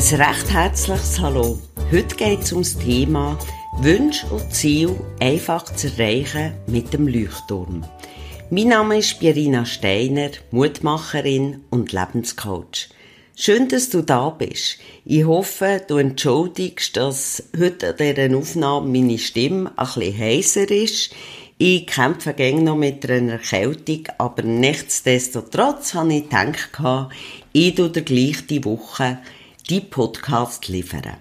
Ein recht herzliches Hallo. Heute geht es um das Thema Wünsche und Ziel einfach zu erreichen mit dem Leuchtturm. Mein Name ist Pierina Steiner, Mutmacherin und Lebenscoach. Schön, dass du da bist. Ich hoffe, du entschuldigst, dass heute an dieser Aufnahme meine Stimme ein bisschen heiser ist. Ich kämpfe gäng noch mit einer Erkältung, aber nichtsdestotrotz habe ich gedacht, ich tue dir gleich die Woche die Podcast liefern.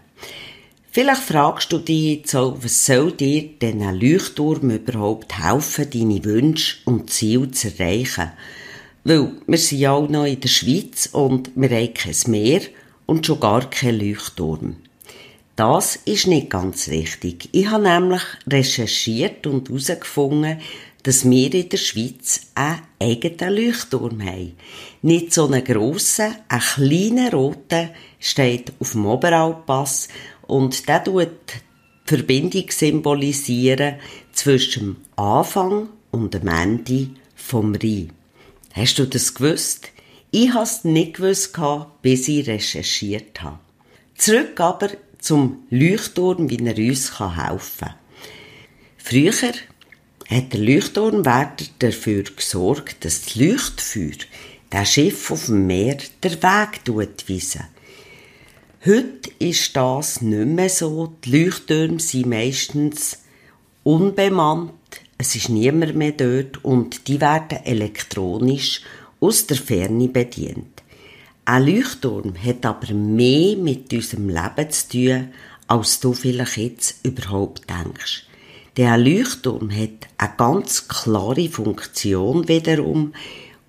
Vielleicht fragst du dich jetzt auch, was soll dir denn ein Leuchtturm überhaupt helfen, deine Wünsche und Ziele zu erreichen? Weil wir sind ja auch noch in der Schweiz und wir haben kein Meer und schon gar kein Leuchtturm. Das ist nicht ganz richtig. Ich habe nämlich recherchiert und herausgefunden, dass wir in der Schweiz einen eigenen Leuchtturm haben. Nicht so einen grossen, einen kleinen roten steht auf dem Oberalpass und der tut die Verbindung symbolisieren zwischen dem Anfang und dem Ende vom Rhein. Hast du das gewusst? Ich habe es nicht gewusst, bis ich recherchiert habe. Zurück aber zum Leuchtturm, wie er uns helfen kann. Früher hat der Leuchtturmwärter dafür gesorgt, dass das Leuchtfeuer der Schiff auf dem Meer der Weg weisen. Heute ist das nicht mehr so. Die Leuchttürme sind meistens unbemannt. Es ist niemand mehr dort und die werden elektronisch aus der Ferne bedient. Ein Leuchtturm hat aber mehr mit unserem Leben zu tun, als du vielleicht jetzt überhaupt denkst. Der Leuchtturm hat eine ganz klare Funktion wiederum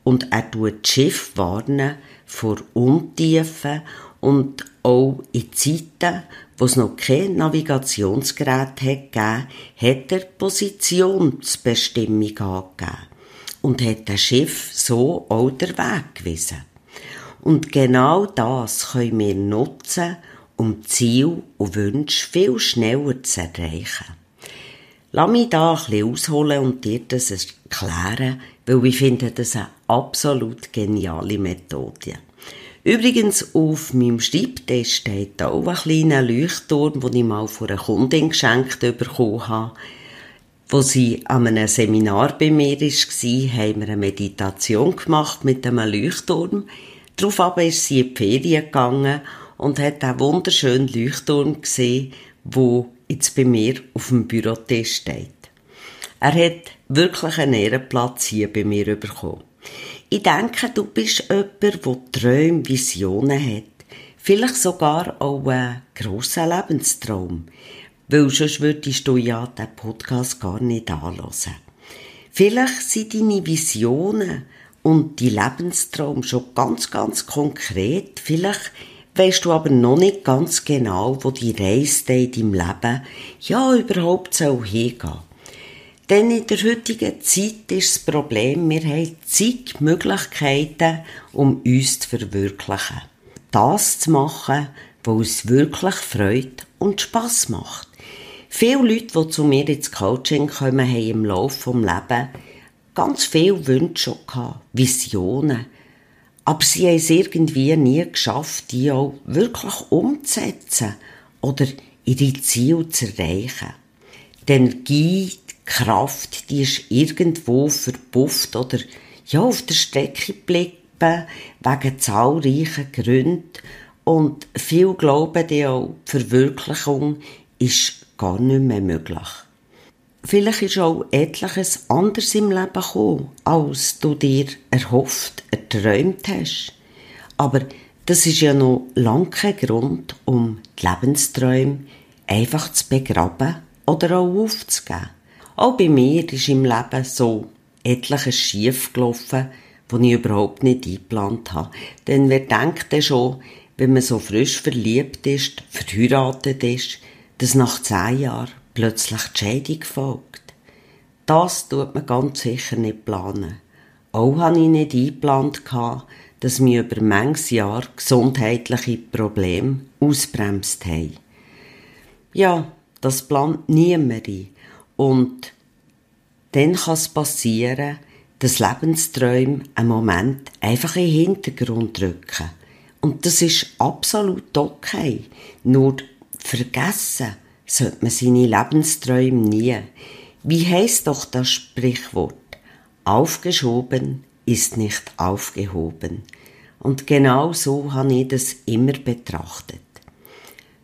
und er tut das Schiff warnen vor Untiefen und auch in Zeiten, wo es noch kein Navigationsgerät gegeben hat, hat er Positionsbestimmung angegeben und hat das Schiff so auch der Weg gewiesen. Und genau das können wir nutzen, um Ziel und Wünsche viel schneller zu erreichen. Lass mich da ein bisschen ausholen und dir das erklären, weil ich finde das eine absolut geniale Methode. Übrigens, auf meinem Schreibtisch steht auch ein kleiner Leuchtturm, den ich mal von einer Kundin geschenkt bekommen habe. Wo sie an einem Seminar bei mir war, haben wir eine Meditation gemacht mit einem Leuchtturm. Daraufhin ist sie in die Ferien gegangen und hat einen wunderschönen Leuchtturm gesehen, wo jetzt bei mir auf dem Bürotisch steht. Er hat wirklich einen Ehrenplatz hier bei mir bekommen. Ich denke, du bist jemand, der Träume, Visionen hat. Vielleicht sogar auch einen grossen Lebenstraum. Weil sonst würdest du ja den Podcast gar nicht anhören. Vielleicht sind deine Visionen und die Lebenstraum schon ganz, ganz konkret. Vielleicht weisst du aber noch nicht ganz genau, wo die Reise in deinem Leben ja überhaupt soll hingehen. Denn in der heutigen Zeit ist das Problem, wir haben zig Möglichkeiten, um uns zu verwirklichen. Das zu machen, was uns wirklich Freude und Spass macht. Viele Leute, die zu mir ins Coaching kommen, haben im Laufe des Lebens ganz viele Wünsche gehabt, Visionen, aber sie haben es irgendwie nie geschafft, die auch wirklich umzusetzen oder ihre Ziele zu erreichen. Die Energie, die Kraft, die ist irgendwo verpufft oder ja, auf der Strecke geblieben, wegen zahlreichen Gründen. Und viele glauben die auch, die Verwirklichung ist gar nicht mehr möglich. Vielleicht ist auch etliches anders im Leben gekommen, als du dir erhofft, erträumt hast. Aber das ist ja noch lange kein Grund, um die Lebensträume einfach zu begraben oder auch aufzugeben. Auch bei mir ist im Leben so etliches schief gelaufen, das ich überhaupt nicht eingeplant habe. Denn wer denkt denn schon, wenn man so frisch verliebt ist, verheiratet ist, dass nach zehn Jahren plötzlich die Scheidung folgt. Das tut man ganz sicher nicht planen. Auch habe ich nicht eingeplant, dass mir über manches Jahr gesundheitliche Probleme ausbremst haben. Ja, das plant niemand ein. Und dann kann es passieren, dass Lebensträume einen Moment einfach in den Hintergrund rücken Und das ist absolut okay. Nur vergessen sollte man seine Lebensträume nie. Wie heißt doch das Sprichwort? Aufgeschoben ist nicht aufgehoben. Und genau so habe ich das immer betrachtet.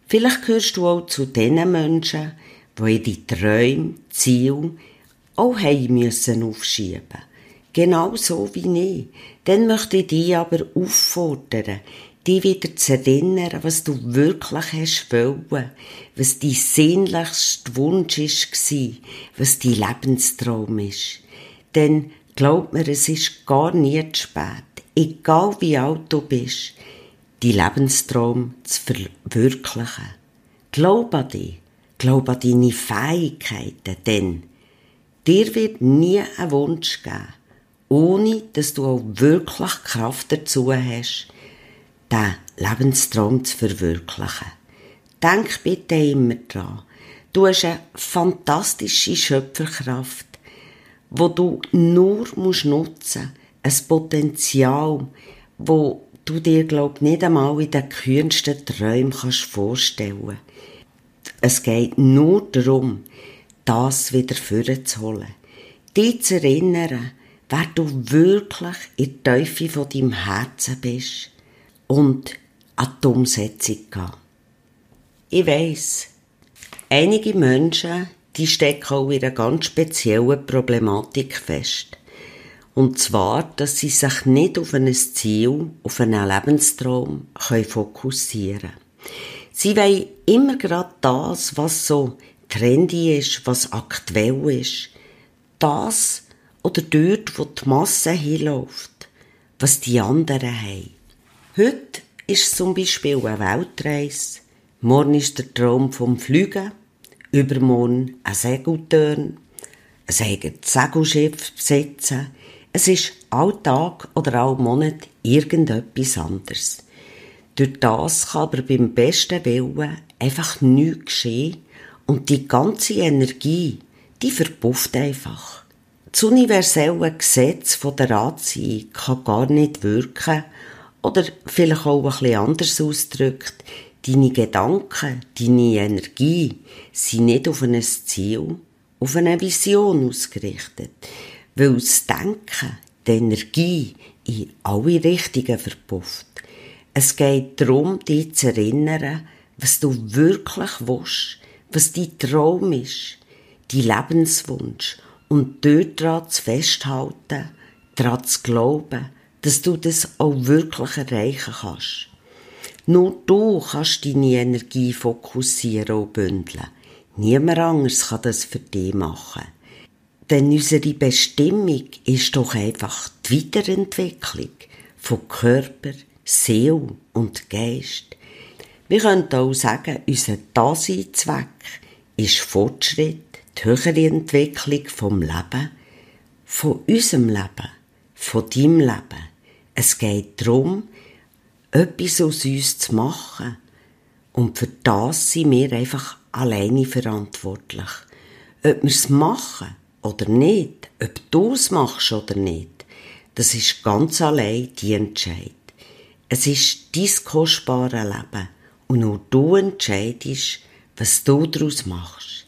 Vielleicht gehörst du auch zu den Menschen, die ihre Träume, Ziele auch haben müssen aufschieben. Genau so wie ich. Dann möchte ich dich aber auffordern, dich wieder zu erinnern, was du wirklich hast wollen, was dein sehnlichster Wunsch war, was dein Lebenstraum ist. Denn glaub mir, es ist gar nie zu spät, egal wie alt du bist, dein Lebenstraum zu verwirklichen. Glaub an dich, glaub an deine Fähigkeiten, denn dir wird nie ein Wunsch geben, ohne dass du auch wirklich Kraft dazu hast, den Lebenstraum zu verwirklichen. Denk bitte immer dran, du hast eine fantastische Schöpferkraft, wo du nur musst nutzen, ein Potenzial, wo du dir glaub nicht einmal in den kühnsten Träumen kannst vorstellen. Es geht nur darum, das wieder vorzuholen, dich zu erinnern, wer du wirklich in der Teufel von deinem Herzen bist und an die Umsetzung gehen. Ich weiss, einige Menschen, die stecken auch in einer ganz speziellen Problematik fest. Und zwar, dass sie sich nicht auf ein Ziel, auf einen Lebenstraum fokussieren können. Sie wollen immer gerade das, was so trendy ist, was aktuell ist. Das oder dort, wo die Masse hinläuft, was die anderen haben. Heute ist zum Beispiel eine Weltreise, morgen ist der Traum vom Fliegen, übermorgen ein Segeltörn, ein eigenes Segelschiff besetzen. Es ist Alltag oder all Monat irgendetwas anderes. Durch das kann aber beim besten Willen einfach nichts geschehen und die ganze Energie, die verpufft einfach. Das universelle Gesetz der Anziehung kann gar nicht wirken oder vielleicht auch bisschen anders ausgedrückt, deine Gedanken, deine Energie sind nicht auf ein Ziel, auf eine Vision ausgerichtet, weil das Denken, die Energie in alle Richtungen verpufft. Es geht darum, dich zu erinnern, was du wirklich willst, was dein Traum ist, dein Lebenswunsch und dort dran zu festhalten, daran zu glauben, dass du das auch wirklich erreichen kannst. Nur du kannst deine Energie fokussieren und bündeln. Niemand anderes kann das für dich machen. Denn unsere Bestimmung ist doch einfach die Weiterentwicklung von Körper, Seele und Geist. Wir können auch sagen, unser Daseinszweck ist Fortschritt, die höhere Entwicklung vom Leben, von unserem Leben, von deinem Leben. Es geht darum, etwas aus uns zu machen. Und für das sind wir einfach alleine verantwortlich. Ob wir es machen oder nicht, ob du es machst oder nicht, das ist ganz allein die Entscheidung. Es ist dein kostbare Leben und nur du entscheidest, was du daraus machst.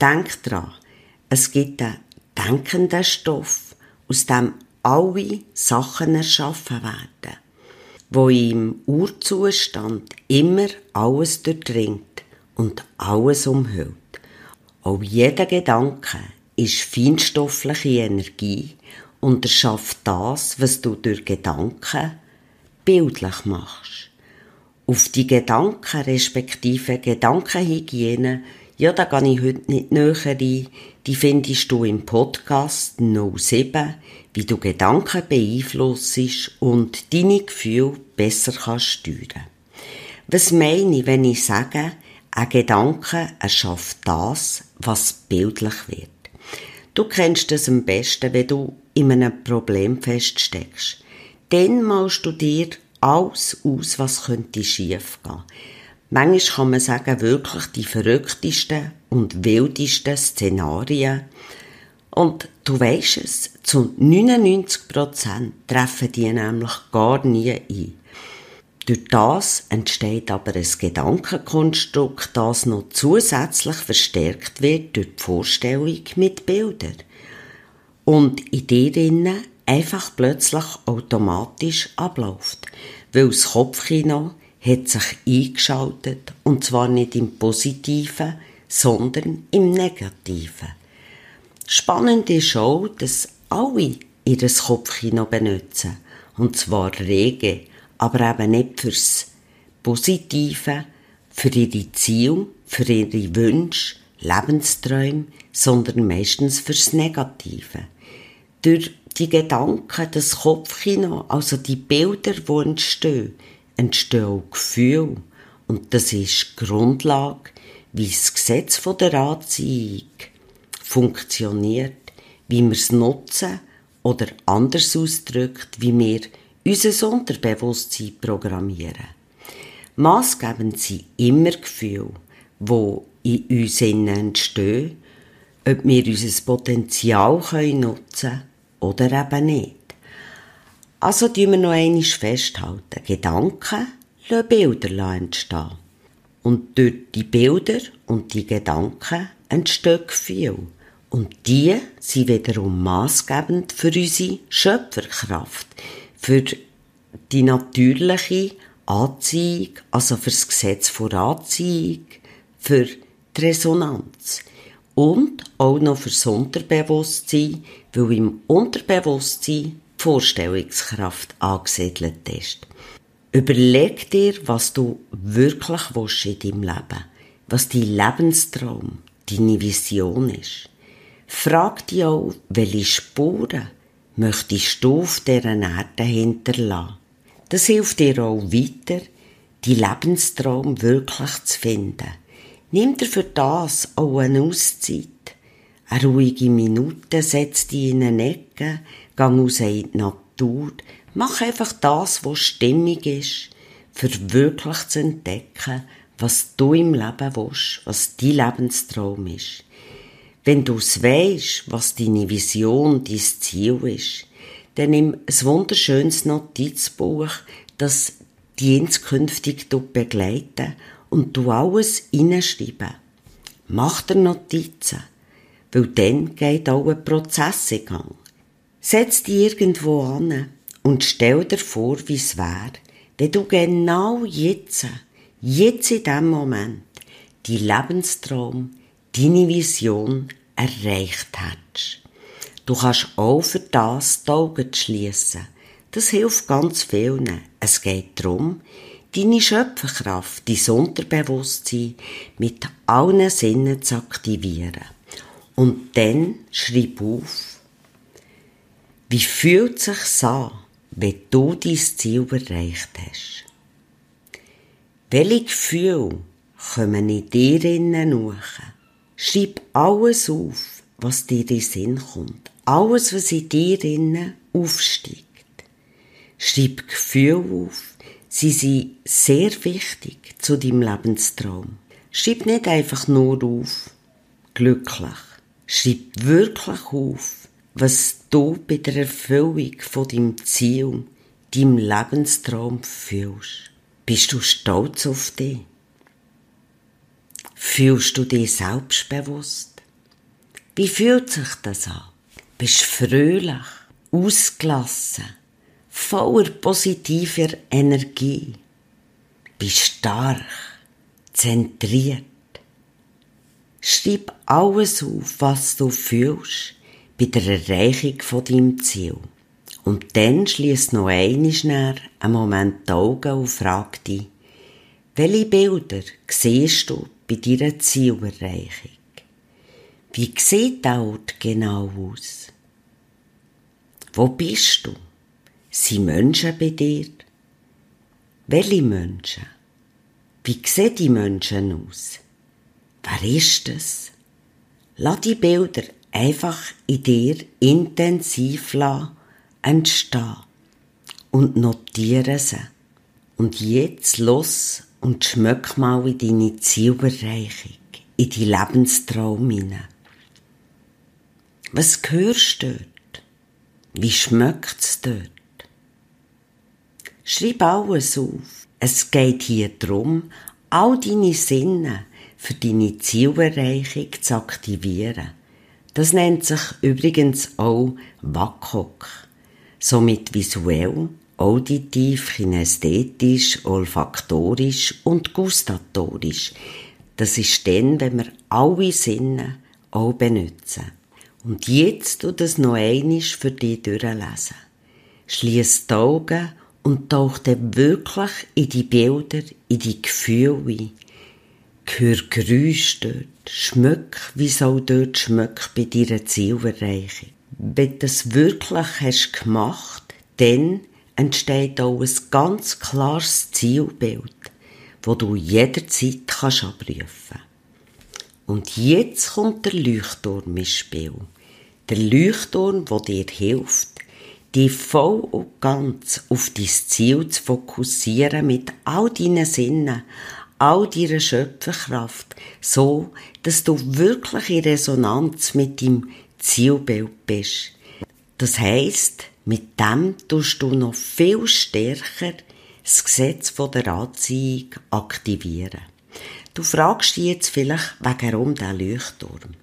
Denk dran, es gibt einen denkenden Stoff, aus dem alle Sachen erschaffen werden, wo im Urzustand immer alles durchdringt und alles umhüllt. Auch jeder Gedanke ist feinstoffliche Energie und erschafft das, was du durch Gedanken bildlich machst. Auf die Gedanken respektive Gedankenhygiene, ja, da gehe ich heute nicht näher ein, die findest du im Podcast 07, wie du Gedanken beeinflussst und deine Gefühle besser kannst steuern. Was meine ich, wenn ich sage, ein Gedanke erschafft das, was bildlich wird? Du kennst es am besten, wenn du in einem Problem feststeckst dann malst du dir alles aus, was könnte schief gehen. Manchmal kann man sagen, wirklich die verrücktesten und wildesten Szenarien. Und du weisst es, zu 99% treffen die nämlich gar nie ein. Durch das entsteht aber ein Gedankenkonstrukt, das noch zusätzlich verstärkt wird durch die Vorstellung mit Bildern. Und in dir einfach plötzlich automatisch abläuft, weil das Kopfkino hat sich eingeschaltet und zwar nicht im Positiven, sondern im Negativen. Spannend ist auch, dass alle ihr Kopfkino benutzen. Und zwar rege, aber eben nicht fürs Positive, für ihre Ziele, für ihre Wünsche, Lebensträume, sondern meistens fürs Negative. Durch die Gedanken, das Kopfkino, also die Bilder, die entstehen, entstehen auch Gefühle. Und das ist die Grundlage, wie das Gesetz der Anziehung funktioniert, wie wir es nutzen oder anders ausdrückt, wie wir unser Unterbewusstsein programmieren. Maßgebend sind immer Gefühle, die in uns entstehen, ob wir unser Potenzial nutzen können oder eben nicht. Also tun wir noch einmal festhalten. Gedanken lassen Bilder entstehen. Und durch die Bilder und die Gedanken entstehen Gefühle. Und die sind wiederum maßgebend für unsere Schöpferkraft, für die natürliche Anziehung, also für das Gesetz vor Anziehung, für die Resonanz und auch noch fürs Unterbewusstsein, weil im Unterbewusstsein Vorstellungskraft angesiedelt ist. Überleg dir, was du wirklich willst in deinem Leben, was dein Lebenstraum, deine Vision ist. Frag dich auch, welche Spuren möchtest du auf dieser Erde hinterlassen. Das hilft dir auch weiter, die Lebenstraum wirklich zu finden. Nimm dir für das auch eine Auszeit. Eine ruhige Minute, setz dich in eine Ecke, gang raus in die Natur, mach einfach das, was stimmig ist, für wirklich zu entdecken, was du im Leben willst, was dein Lebenstraum ist. Wenn du es weisst, was deine Vision, dein Ziel ist, dann nimm ein wunderschönes Notizbuch, das die inskünftig begleiten und du alles hineinschreiben. Mach dir Notizen, weil dann geht auch ein Prozess in Gang. Setz dich irgendwo an und stell dir vor, wie es wäre, wenn du genau jetzt, jetzt in dem Moment, die Lebenstraum, deine Vision erreicht hättest. Du kannst auch für das die Augen schliessen. Das hilft ganz vielen. Es geht darum, deine Schöpferkraft, dein Unterbewusstsein mit allen Sinnen zu aktivieren. Und dann schreib auf, wie fühlt sich an, wenn du dein Ziel erreicht hast? Welche Gefühle kommen in dir innen hoch? Schreib alles auf, was dir in den Sinn kommt. Alles, was in dir innen aufsteigt. Schreib Gefühle auf. Sie sind sehr wichtig zu deinem Lebenstraum. Schreib nicht einfach nur auf, glücklich. Schreib wirklich auf, was du bei der Erfüllung von deinem Ziel, deinem Lebenstraum fühlst. Bist du stolz auf dich? Fühlst du dich selbstbewusst? Wie fühlt sich das an? Bist fröhlich, ausgelassen, voller positiver Energie? Bist stark, zentriert? Schreib alles auf, was du fühlst bei der Erreichung von deinem Ziel. Und dann schließ noch einmal einen Moment die Augen und frag dich, welche Bilder siehst du bei deiner Zielerreichung? Wie sieht der Ort genau aus? Wo bist du? Sind Menschen bei dir? Welche Menschen? Wie sehen die Menschen aus? Wer ist es? Lass die Bilder einfach in dir intensiv entstehen und notiere sie. Und jetzt los und schmöck mal in deine Zielerreichung, in die Lebenstraum hinein. Was hörst du dort? Wie schmeckt's dort? Schreib alles auf. Es geht hier darum, all deine Sinne für deine Zielerreichung zu aktivieren. Das nennt sich übrigens auch WAKOK. Somit visuell, auditiv, kinästhetisch, olfaktorisch und gustatorisch. Das ist dann, wenn wir alle Sinne auch benutzen. Und jetzt tu das noch einisch für dich durchlesen. Schließ die Augen und tauch dann wirklich in die Bilder, in die Gefühle ein. Hör Geräusche dort, schmück, wie soll dort schmück bei deiner Zielerreichung. Wenn du das wirklich hast gemacht, dann entsteht auch ein ganz klares Zielbild, wo du jederzeit kannst abrufen. Und jetzt kommt der Leuchtturm ins Spiel. Der Leuchtturm, der dir hilft, dich voll und ganz auf dein Ziel zu fokussieren mit all deinen Sinnen, all deiner Schöpferkraft, so, dass du wirklich in Resonanz mit deinem Zielbild bist. Das heisst, mit dem tust du noch viel stärker das Gesetz der Anziehung aktivieren. Du fragst dich jetzt vielleicht, warum der Leuchtturm?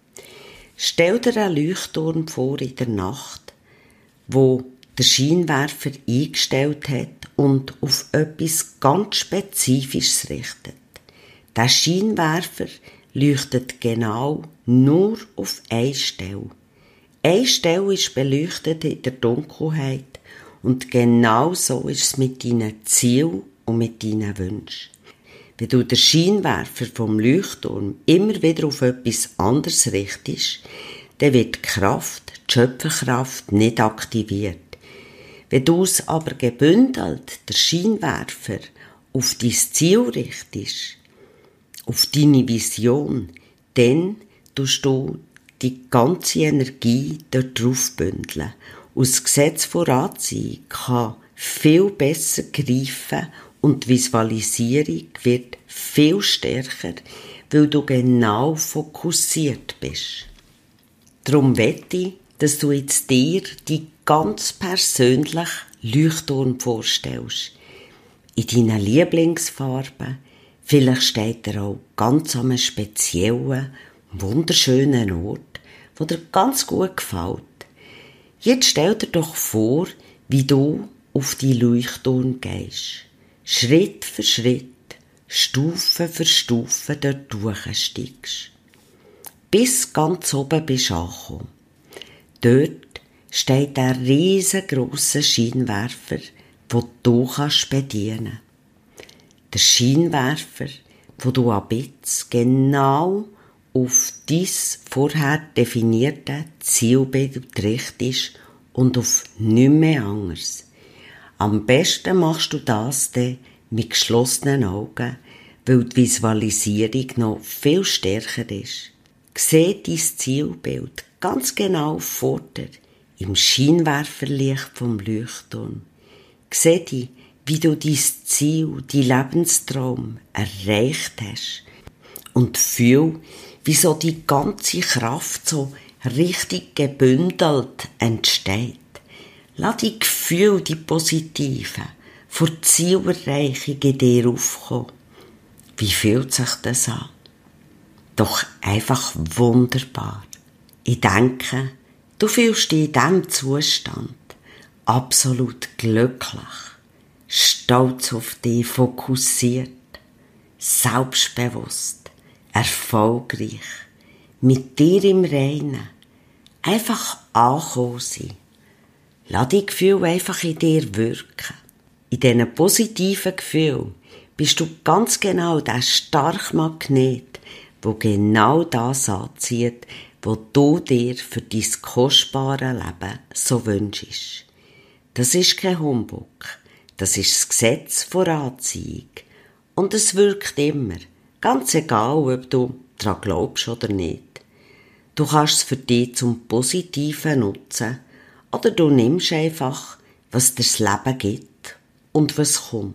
Stell dir einen Leuchtturm vor in der Nacht, wo der Scheinwerfer eingestellt hat und auf etwas ganz Spezifisches richtet. Der Scheinwerfer leuchtet genau nur auf eine Stelle. Eine Stelle ist beleuchtet in der Dunkelheit und genau so ist es mit deinen Zielen und mit deinen Wünschen. Wenn du den Scheinwerfer vom Leuchtturm immer wieder auf etwas anderes richtest, dann wird die Kraft, die Schöpferkraft nicht aktiviert. Wenn du es aber gebündelt, der Scheinwerfer, auf dein Ziel richtest, auf deine Vision, dann tust du die ganze Energie dort drauf bündeln. Und das Gesetz von Anziehung kann viel besser greifen und die Visualisierung wird viel stärker, weil du genau fokussiert bist. Darum wette ich, dass du jetzt dir die ganz persönlich Leuchtturm vorstellst. In deinen Lieblingsfarben, Vielleicht steht er auch ganz an einem speziellen, wunderschönen Ort, wo dir ganz gut gefällt. Jetzt stell dir doch vor, wie du auf die Leuchtturm gehst. Schritt für Schritt, Stufe für Stufe dort durchsteigst. Bis ganz oben bist du angekommen. Dort steht ein riesengroßer Scheinwerfer, wo du kannst bedienen der Scheinwerfer, wo du ab jetzt genau auf dies vorher definierte Zielbild richtest und auf nichts mehr anderes. Am besten machst du das dann mit geschlossenen Augen, weil die Visualisierung noch viel stärker ist. Seh dein Zielbild ganz genau vor dir, im Scheinwerferlicht vom Leuchtturm. Seh dich wie du dein Ziel, dein Lebenstraum erreicht hast. Und fühl, wie so die ganze Kraft so richtig gebündelt entsteht. Lass die Gefühle, die positiven, vor Zielerreichung in dir aufkommen. Wie fühlt sich das an? Doch einfach wunderbar. Ich denke, du fühlst dich in diesem Zustand absolut glücklich stolz auf dich, fokussiert, selbstbewusst, erfolgreich, mit dir im Reinen, einfach angekommen sein. Lass die Gefühle einfach in dir wirken. In diesen positiven Gefühlen bist du ganz genau der starke Magnet, wo genau das anzieht, wo du dir für dein kostbare Leben so wünschst. Das ist kein Humbug. Das ist das Gesetz vor Anziehung. Und es wirkt immer. Ganz egal, ob du daran glaubst oder nicht. Du kannst es für dich zum Positiven nutzen oder du nimmst einfach, was dir das Leben gibt und was kommt.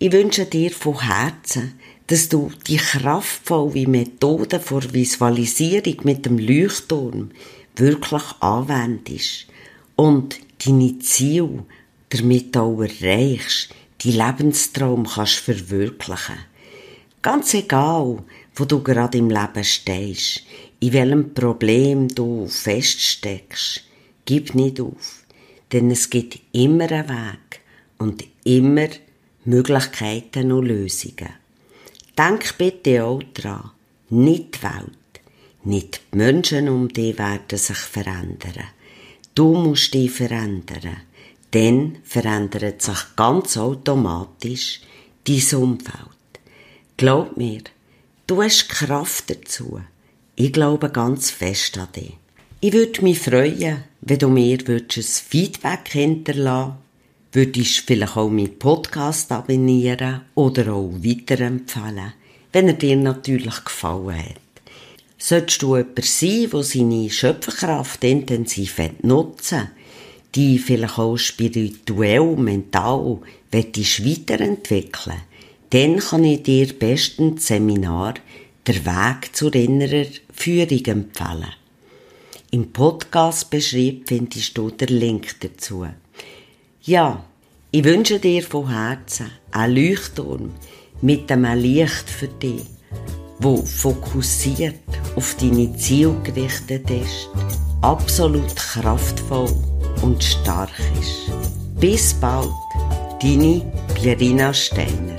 Ich wünsche dir von Herzen, dass du die kraftvolle Methode vor Visualisierung mit dem Leuchtturm wirklich anwendest und deine Ziele damit auch erreichst, die Lebenstraum kannst verwirklichen. Ganz egal, wo du gerade im Leben stehst, in welchem Problem du feststeckst, gib nicht auf, denn es gibt immer einen Weg und immer Möglichkeiten und Lösungen. Denk bitte auch dran, nicht die Welt, nicht die Menschen um dich werden sich verändern. Du musst dich verändern. Dann verändert sich ganz automatisch dein Umfeld. Glaub mir, du hast Kraft dazu. Ich glaube ganz fest an dich. Ich würde mich freuen, wenn du mir ein Feedback hinterlassen würdest vielleicht auch meinen Podcast abonnieren oder auch weiterempfehlen, wenn er dir natürlich gefallen hat. Solltest du jemand sein, der seine Schöpferkraft intensiv nutzen die vielleicht auch spirituell, mental weiterentwickeln dann kann ich dir bestens Seminar «Der Weg zur inneren Führung» empfehlen. Im Podcast-Beschrieb findest du den Link dazu. Ja, ich wünsche dir von Herzen einen Leuchtturm mit einem Licht für dich, wo fokussiert auf deine Ziele gerichtet ist, absolut kraftvoll und stark ist. Bis bald, deine Pierina Steiner.